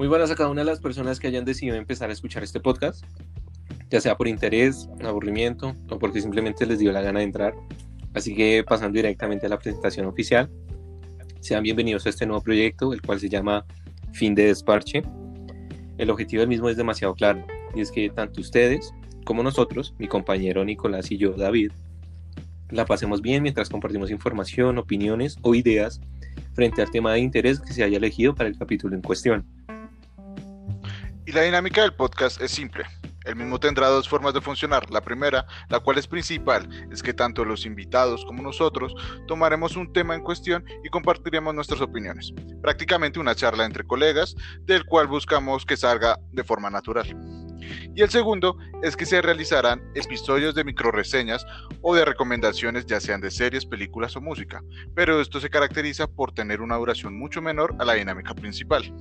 Muy buenas a cada una de las personas que hayan decidido empezar a escuchar este podcast, ya sea por interés, aburrimiento o porque simplemente les dio la gana de entrar. Así que pasando directamente a la presentación oficial, sean bienvenidos a este nuevo proyecto, el cual se llama Fin de Desparche. El objetivo del mismo es demasiado claro, y es que tanto ustedes como nosotros, mi compañero Nicolás y yo, David, la pasemos bien mientras compartimos información, opiniones o ideas frente al tema de interés que se haya elegido para el capítulo en cuestión. Y la dinámica del podcast es simple. El mismo tendrá dos formas de funcionar. La primera, la cual es principal, es que tanto los invitados como nosotros tomaremos un tema en cuestión y compartiremos nuestras opiniones. Prácticamente una charla entre colegas, del cual buscamos que salga de forma natural. Y el segundo es que se realizarán episodios de microreseñas o de recomendaciones ya sean de series, películas o música, pero esto se caracteriza por tener una duración mucho menor a la dinámica principal.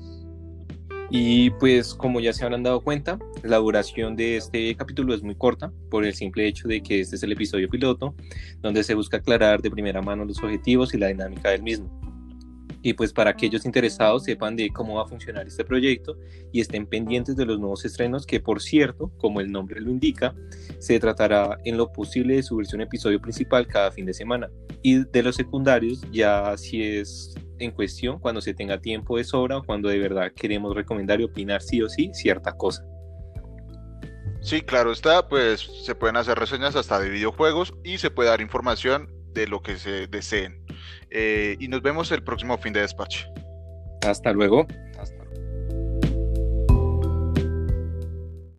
Y pues como ya se habrán dado cuenta, la duración de este capítulo es muy corta por el simple hecho de que este es el episodio piloto, donde se busca aclarar de primera mano los objetivos y la dinámica del mismo. Y pues para aquellos interesados sepan de cómo va a funcionar este proyecto y estén pendientes de los nuevos estrenos que por cierto, como el nombre lo indica, se tratará en lo posible de subirse un episodio principal cada fin de semana. Y de los secundarios ya si es en cuestión cuando se tenga tiempo de sobra o cuando de verdad queremos recomendar y opinar sí o sí cierta cosa. Sí, claro está, pues se pueden hacer reseñas hasta de videojuegos y se puede dar información de lo que se deseen. Eh, y nos vemos el próximo fin de despacho. Hasta luego.